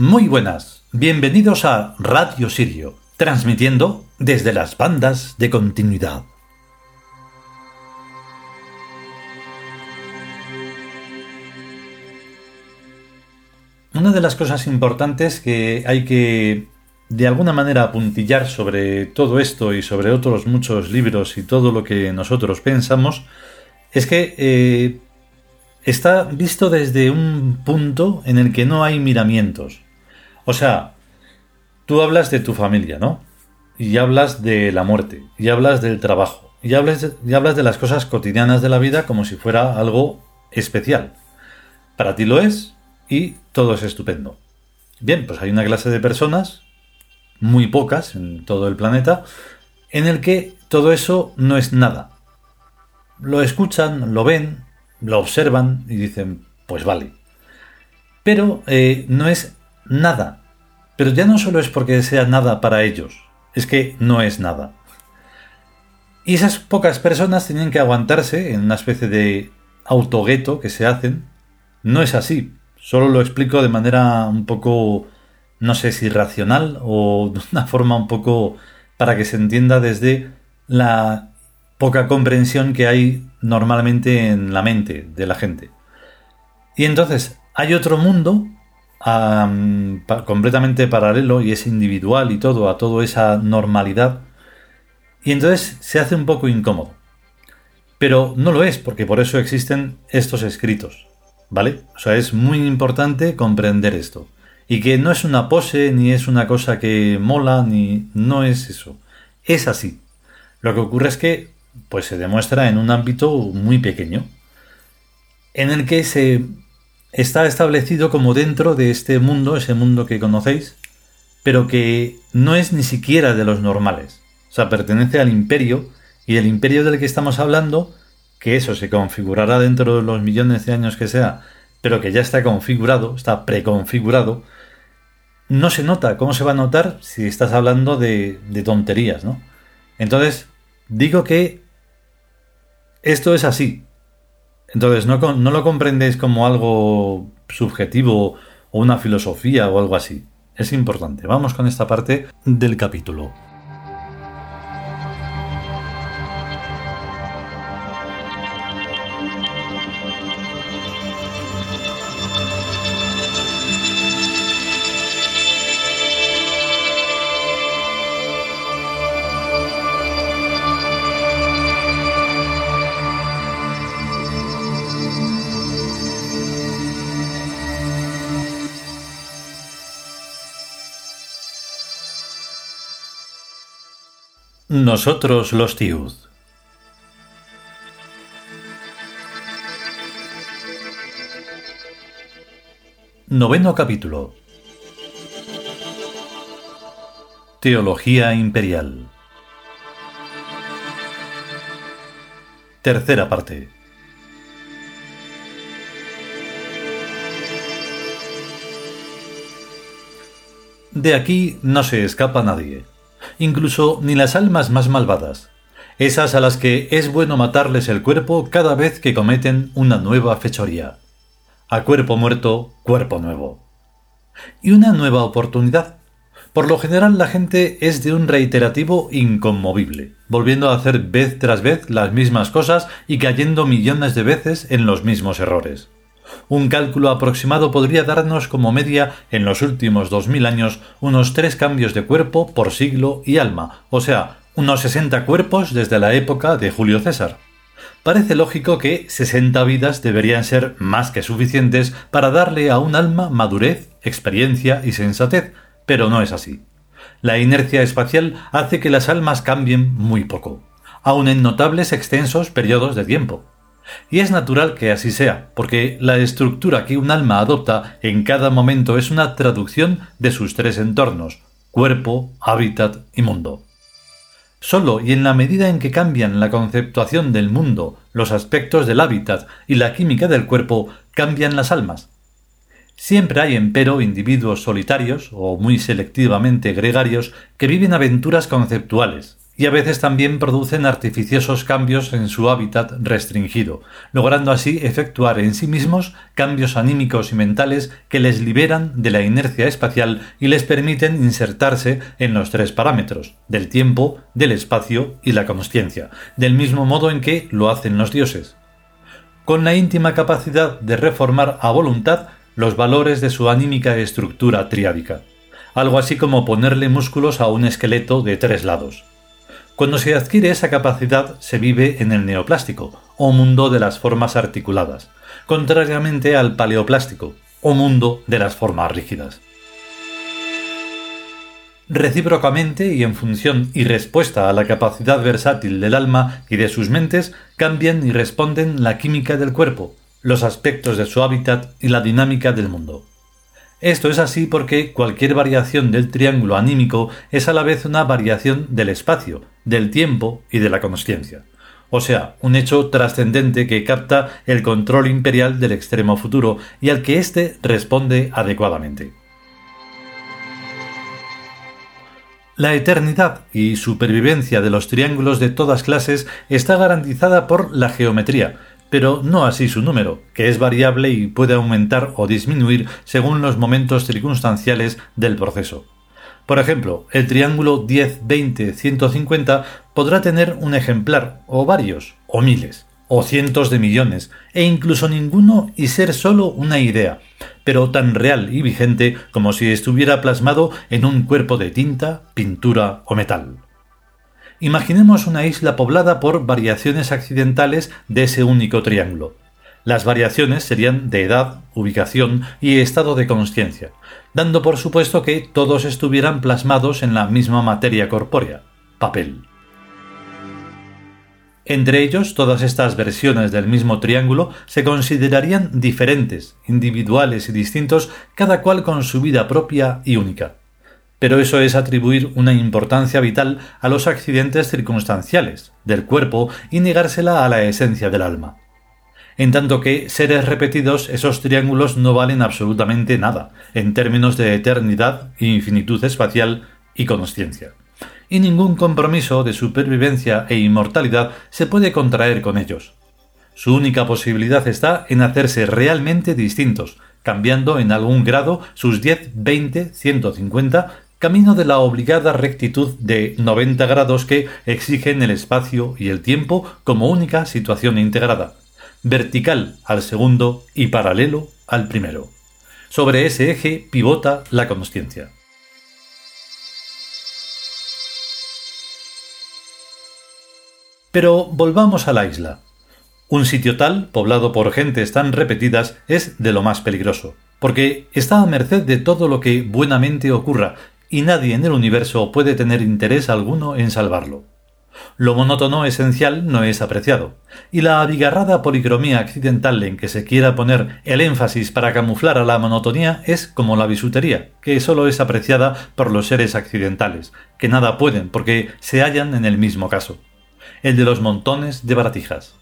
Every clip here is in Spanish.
Muy buenas, bienvenidos a Radio Sirio, transmitiendo desde las bandas de continuidad. Una de las cosas importantes que hay que de alguna manera apuntillar sobre todo esto y sobre otros muchos libros y todo lo que nosotros pensamos es que eh, está visto desde un punto en el que no hay miramientos. O sea, tú hablas de tu familia, ¿no? Y hablas de la muerte, y hablas del trabajo, y hablas, de las cosas cotidianas de la vida como si fuera algo especial. Para ti lo es, y todo es estupendo. Bien, pues hay una clase de personas, muy pocas en todo el planeta, en el que todo eso no es nada. Lo escuchan, lo ven, lo observan y dicen, pues vale. Pero eh, no es nada. Pero ya no solo es porque sea nada para ellos, es que no es nada. Y esas pocas personas tienen que aguantarse en una especie de autogueto que se hacen. No es así, Solo lo explico de manera un poco, no sé si racional o de una forma un poco para que se entienda desde la poca comprensión que hay normalmente en la mente de la gente. Y entonces hay otro mundo completamente paralelo y es individual y todo a toda esa normalidad. Y entonces se hace un poco incómodo. Pero no lo es, porque por eso existen estos escritos. ¿Vale? O sea, es muy importante comprender esto. Y que no es una pose, ni es una cosa que mola, ni no es eso. Es así. Lo que ocurre es que, pues se demuestra en un ámbito muy pequeño, en el que se está establecido como dentro de este mundo, ese mundo que conocéis, pero que no es ni siquiera de los normales. O sea, pertenece al imperio, y el imperio del que estamos hablando que eso se configurará dentro de los millones de años que sea, pero que ya está configurado, está preconfigurado, no se nota. ¿Cómo se va a notar si estás hablando de, tonterías, no? Entonces, digo que esto es así. Entonces, no, no lo comprendéis como algo subjetivo o una filosofía o algo así. Es importante. Vamos con esta parte del capítulo. Nosotros los Tiud. Noveno capítulo. Teología Imperial. Tercera parte. De aquí no se escapa nadie incluso ni las almas más malvadas, esas a las que es bueno matarles el cuerpo cada vez que cometen una nueva fechoría. A cuerpo muerto, cuerpo nuevo. Y una nueva oportunidad. Por lo general la gente es de un reiterativo inconmovible, volviendo a hacer vez tras vez las mismas cosas y cayendo millones de veces en los mismos errores. Un cálculo aproximado podría darnos como media en los últimos dos mil años unos tres cambios de cuerpo por siglo y alma, o sea, unos sesenta cuerpos desde la época de Julio César. Parece lógico que sesenta vidas deberían ser más que suficientes para darle a un alma madurez, experiencia y sensatez, pero no es así. La inercia espacial hace que las almas cambien muy poco, aun en notables extensos periodos de tiempo. Y es natural que así sea, porque la estructura que un alma adopta en cada momento es una traducción de sus tres entornos, cuerpo, hábitat y mundo. Solo y en la medida en que cambian la conceptuación del mundo, los aspectos del hábitat y la química del cuerpo, cambian las almas. Siempre hay, empero, individuos solitarios o muy selectivamente gregarios que viven aventuras conceptuales, y a veces también producen artificiosos cambios en su hábitat restringido, logrando así efectuar en sí mismos cambios anímicos y mentales que les liberan de la inercia espacial y les permiten insertarse en los tres parámetros, del tiempo, del espacio y la consciencia, del mismo modo en que lo hacen los dioses, con la íntima capacidad de reformar a voluntad los valores de su anímica estructura triádica, algo así como ponerle músculos a un esqueleto de tres lados. Cuando se adquiere esa capacidad se vive en el neoplástico, o mundo de las formas articuladas, contrariamente al paleoplástico, o mundo de las formas rígidas. Recíprocamente y en función y respuesta a la capacidad versátil del alma y de sus mentes, cambian y responden la química del cuerpo, los aspectos de su hábitat y la dinámica del mundo. Esto es así porque cualquier variación del triángulo anímico es a la vez una variación del espacio, del tiempo y de la consciencia. O sea, un hecho trascendente que capta el control imperial del extremo futuro y al que éste responde adecuadamente. La eternidad y supervivencia de los triángulos de todas clases está garantizada por la geometría, pero no así su número, que es variable y puede aumentar o disminuir según los momentos circunstanciales del proceso. Por ejemplo, el triángulo 10, 20, 150 podrá tener un ejemplar, o varios, o miles, o cientos de millones, e incluso ninguno y ser solo una idea, pero tan real y vigente como si estuviera plasmado en un cuerpo de tinta, pintura o metal. Imaginemos una isla poblada por variaciones accidentales de ese único triángulo. Las variaciones serían de edad, ubicación y estado de conciencia, dando por supuesto que todos estuvieran plasmados en la misma materia corpórea, papel. Entre ellos, todas estas versiones del mismo triángulo se considerarían diferentes, individuales y distintos, cada cual con su vida propia y única pero eso es atribuir una importancia vital a los accidentes circunstanciales del cuerpo y negársela a la esencia del alma. En tanto que, seres repetidos, esos triángulos no valen absolutamente nada, en términos de eternidad, infinitud espacial y consciencia. Y ningún compromiso de supervivencia e inmortalidad se puede contraer con ellos. Su única posibilidad está en hacerse realmente distintos, cambiando en algún grado sus 10, 20, 150 camino de la obligada rectitud de 90 grados que exigen el espacio y el tiempo como única situación integrada, vertical al segundo y paralelo al primero. Sobre ese eje pivota la consciencia. Pero volvamos a la isla. Un sitio tal, poblado por gentes tan repetidas, es de lo más peligroso, porque está a merced de todo lo que buenamente ocurra y nadie en el universo puede tener interés alguno en salvarlo. Lo monótono esencial no es apreciado, y la abigarrada policromía accidental en que se quiera poner el énfasis para camuflar a la monotonía es como la bisutería, que solo es apreciada por los seres accidentales, que nada pueden porque se hallan en el mismo caso, el de los montones de baratijas.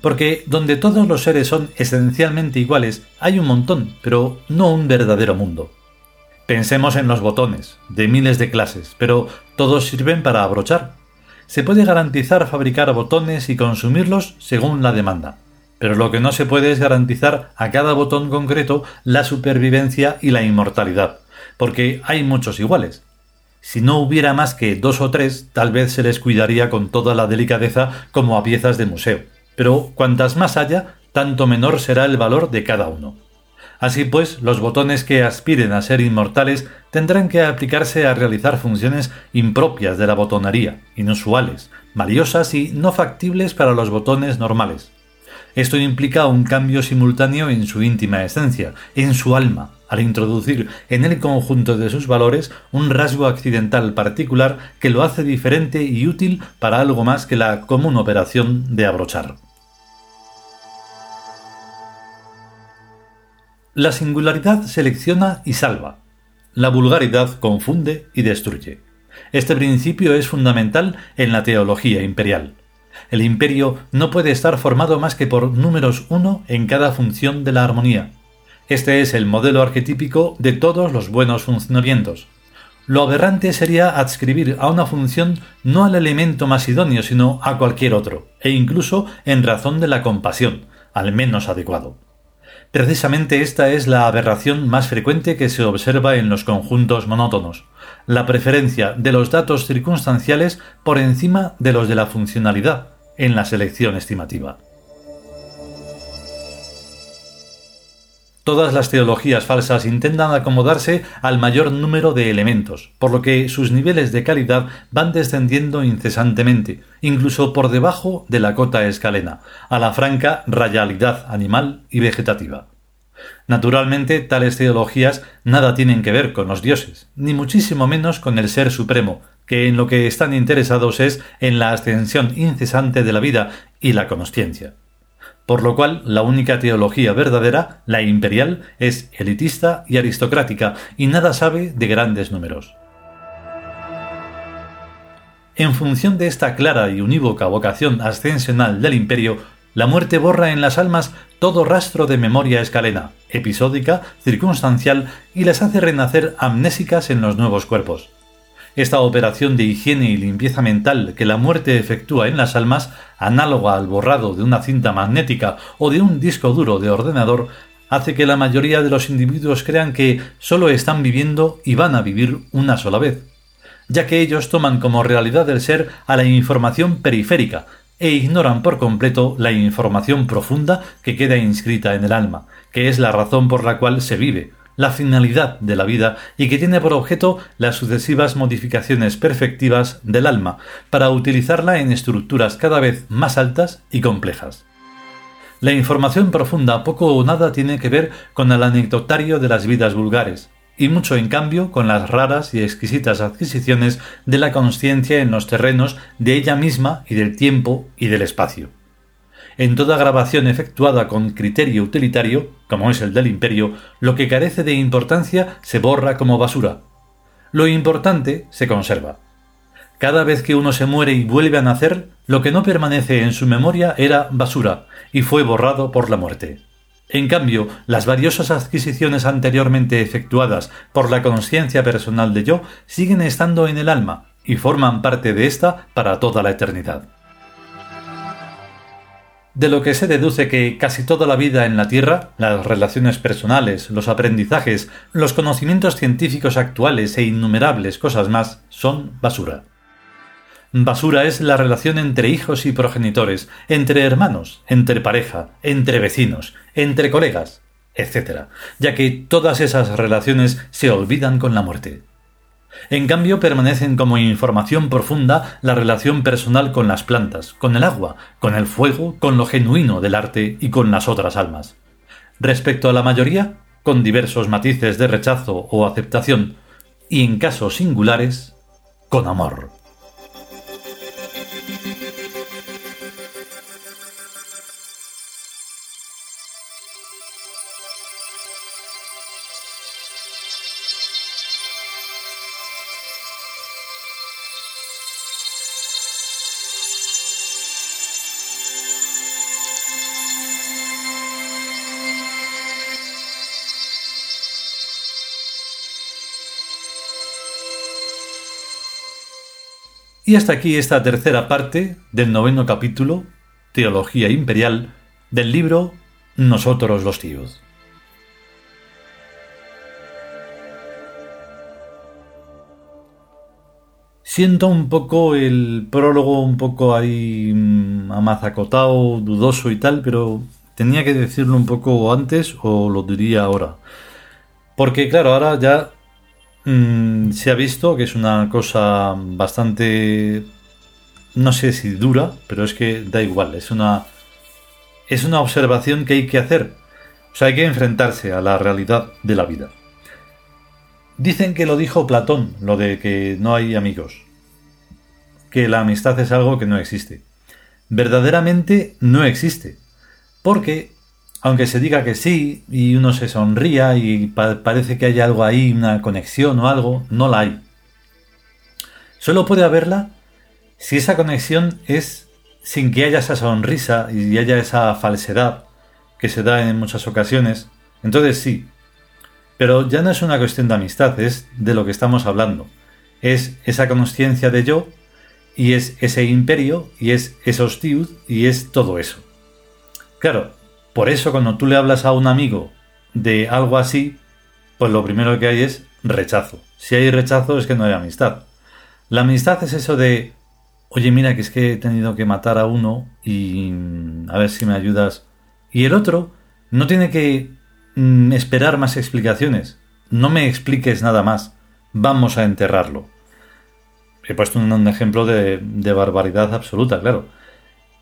Porque donde todos los seres son esencialmente iguales, hay un montón, pero no un verdadero mundo. Pensemos en los botones, de miles de clases, pero todos sirven para abrochar. Se puede garantizar fabricar botones y consumirlos según la demanda, pero lo que no se puede es garantizar a cada botón concreto la supervivencia y la inmortalidad, porque hay muchos iguales. Si no hubiera más que dos o tres, tal vez se les cuidaría con toda la delicadeza como a piezas de museo, pero cuantas más haya, tanto menor será el valor de cada uno. Así pues, los botones que aspiren a ser inmortales tendrán que aplicarse a realizar funciones impropias de la botonería, inusuales, valiosas y no factibles para los botones normales. Esto implica un cambio simultáneo en su íntima esencia, en su alma, al introducir en el conjunto de sus valores un rasgo accidental particular que lo hace diferente y útil para algo más que la común operación de abrochar. La singularidad selecciona y salva. La vulgaridad confunde y destruye. Este principio es fundamental en la teología imperial. El imperio no puede estar formado más que por números uno en cada función de la armonía. Este es el modelo arquetípico de todos los buenos funcionamientos. Lo aberrante sería adscribir a una función no al elemento más idóneo, sino a cualquier otro, e incluso en razón de la compasión, al menos adecuado. Precisamente esta es la aberración más frecuente que se observa en los conjuntos monótonos, la preferencia de los datos circunstanciales por encima de los de la funcionalidad en la selección estimativa. Todas las teologías falsas intentan acomodarse al mayor número de elementos, por lo que sus niveles de calidad van descendiendo incesantemente, incluso por debajo de la cota escalena, a la franca rayalidad animal y vegetativa. Naturalmente, tales teologías nada tienen que ver con los dioses, ni muchísimo menos con el Ser Supremo, que en lo que están interesados es en la ascensión incesante de la vida y la consciencia por lo cual la única teología verdadera, la imperial, es elitista y aristocrática, y nada sabe de grandes números. En función de esta clara y unívoca vocación ascensional del imperio, la muerte borra en las almas todo rastro de memoria escalena, episódica, circunstancial, y las hace renacer amnésicas en los nuevos cuerpos. Esta operación de higiene y limpieza mental que la muerte efectúa en las almas, análoga al borrado de una cinta magnética o de un disco duro de ordenador, hace que la mayoría de los individuos crean que solo están viviendo y van a vivir una sola vez, ya que ellos toman como realidad del ser a la información periférica e ignoran por completo la información profunda que queda inscrita en el alma, que es la razón por la cual se vive, la finalidad de la vida y que tiene por objeto las sucesivas modificaciones perfectivas del alma para utilizarla en estructuras cada vez más altas y complejas. La información profunda poco o nada tiene que ver con el anecdotario de las vidas vulgares, y mucho en cambio con las raras y exquisitas adquisiciones de la conciencia en los terrenos de ella misma y del tiempo y del espacio en toda grabación efectuada con criterio utilitario, como es el del imperio, lo que carece de importancia se borra como basura. Lo importante se conserva. Cada vez que uno se muere y vuelve a nacer, lo que no permanece en su memoria era basura, y fue borrado por la muerte. En cambio, las valiosas adquisiciones anteriormente efectuadas por la conciencia personal de yo siguen estando en el alma, y forman parte de ésta para toda la eternidad de lo que se deduce que casi toda la vida en la Tierra, las relaciones personales, los aprendizajes, los conocimientos científicos actuales e innumerables cosas más, son basura. Basura es la relación entre hijos y progenitores, entre hermanos, entre pareja, entre vecinos, entre colegas, etc., ya que todas esas relaciones se olvidan con la muerte. En cambio, permanecen como información profunda la relación personal con las plantas, con el agua, con el fuego, con lo genuino del arte y con las otras almas. Respecto a la mayoría, con diversos matices de rechazo o aceptación, y en casos singulares, con amor. Y hasta aquí esta tercera parte del noveno capítulo, Teología Imperial, del libro Nosotros los tíos. Siento un poco el prólogo un poco ahí mm, amazacotado, dudoso y tal, pero tenía que decirlo un poco antes o lo diría ahora. Porque claro, ahora ya Mm, se ha visto que es una cosa bastante no sé si dura, pero es que da igual, es una es una observación que hay que hacer. O sea, hay que enfrentarse a la realidad de la vida. Dicen que lo dijo Platón, lo de que no hay amigos. Que la amistad es algo que no existe. Verdaderamente no existe. Porque aunque se diga que sí y uno se sonría y parece que hay algo ahí, una conexión o algo, no la hay. Solo puede haberla si esa conexión es sin que haya esa sonrisa y haya esa falsedad que se da en muchas ocasiones. Entonces sí. Pero ya no es una cuestión de amistad, es de lo que estamos hablando. Es esa conciencia de yo y es ese imperio y es esa hostil y es todo eso. Claro, por eso cuando tú le hablas a un amigo de algo así, pues lo primero que hay es rechazo. Si hay rechazo es que no hay amistad. La amistad es eso de, oye mira que es que he tenido que matar a uno y mm, a ver si me ayudas. Y el otro no tiene que mm, esperar más explicaciones. No me expliques nada más. Vamos a enterrarlo. He puesto un, ejemplo de, de barbaridad absoluta, claro.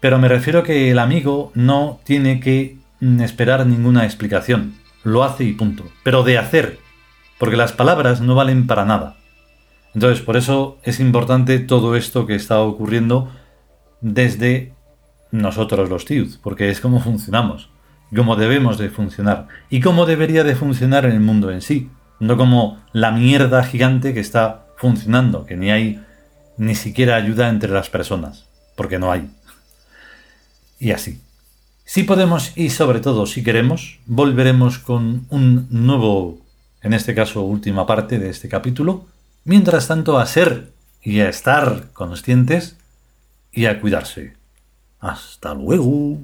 Pero me refiero que el amigo no tiene que esperar ninguna explicación. Lo hace y punto. Pero de hacer. Porque las palabras no valen para nada. Entonces, por eso es importante todo esto que está ocurriendo desde nosotros los tíos, porque es como funcionamos, cómo debemos de funcionar y cómo debería de funcionar el mundo en sí, no como la mierda gigante que está funcionando, que ni hay ni siquiera ayuda entre las personas, porque no hay. Y así. Si podemos y sobre todo si queremos, volveremos con un nuevo, en este caso última parte de este capítulo, Mientras tanto, a ser y a estar conscientes y a cuidarse. Hasta luego.